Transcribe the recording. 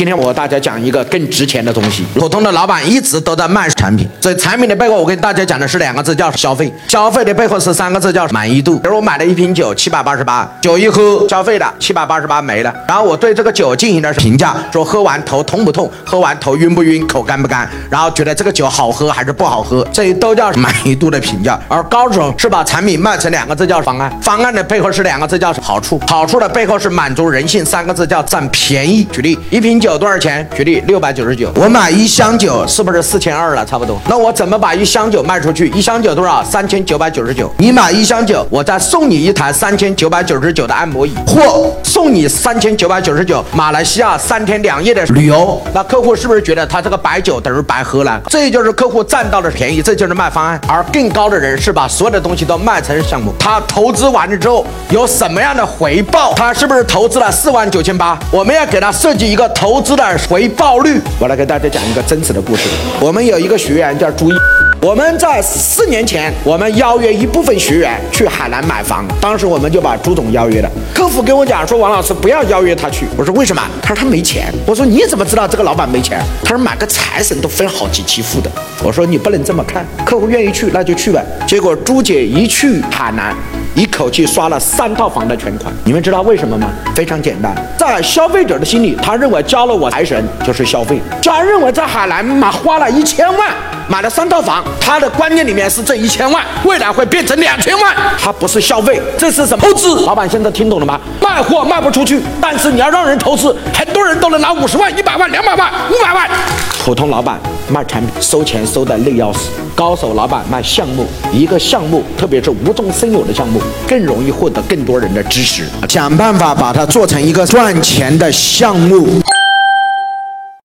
今天我和大家讲一个更值钱的东西。普通的老板一直都在卖产品，所以产品的背后，我跟大家讲的是两个字，叫消费。消费的背后是三个字，叫满意度。比如我买了一瓶酒，七百八十八，酒一喝消费了七百八十八没了，然后我对这个酒进行了评价，说喝完头痛不痛，喝完头晕不晕，口干不干，然后觉得这个酒好喝还是不好喝，这都叫满意度的评价。而高手是把产品卖成两个字，叫方案。方案的背后是两个字，叫好处。好处的背后是满足人性，三个字叫占便宜。举例，一瓶酒多少钱？举例六百九十九，我买一箱酒是不是四千二了？差不多。那我怎么把一箱酒卖出去？一箱酒多少？三千九百九十九。你买一箱酒，我再送你一台三千九百九十九的按摩椅，或送你三千九百九十九马来西亚三天两夜的旅游。那客户是不是觉得他这个白酒等于白喝了？这就是客户占到的便宜，这就是卖方案。而更高的人是把所有的东西都卖成项目。他投资完了之后有什么样的回报？他是不是投资了四万九千八？我们要给他设计一个投投资的。回报率，我来给大家讲一个真实的故事。我们有一个学员叫朱一，我们在四年前，我们邀约一部分学员去海南买房，当时我们就把朱总邀约了。客服跟我讲说，王老师不要邀约他去。我说为什么？他说他没钱。我说你怎么知道这个老板没钱？他说买个财神都分好几期付的。我说你不能这么看，客户愿意去那就去呗。结果朱姐一去海南。一口气刷了三套房的全款，你们知道为什么吗？非常简单，在消费者的心里，他认为交了我财神就是消费。他认为在海南买花了一千万买了三套房，他的观念里面是这一千万未来会变成两千万，他不是消费，这是什么投资？老板现在听懂了吗？卖货卖不出去，但是你要让人投资，很多人都能拿五十万、一百万、两百万、五百万。普通老板卖产品收钱收的累要死，高手老板卖项目，一个项目，特别是无中生有的项目。更容易获得更多人的支持，想办法把它做成一个赚钱的项目。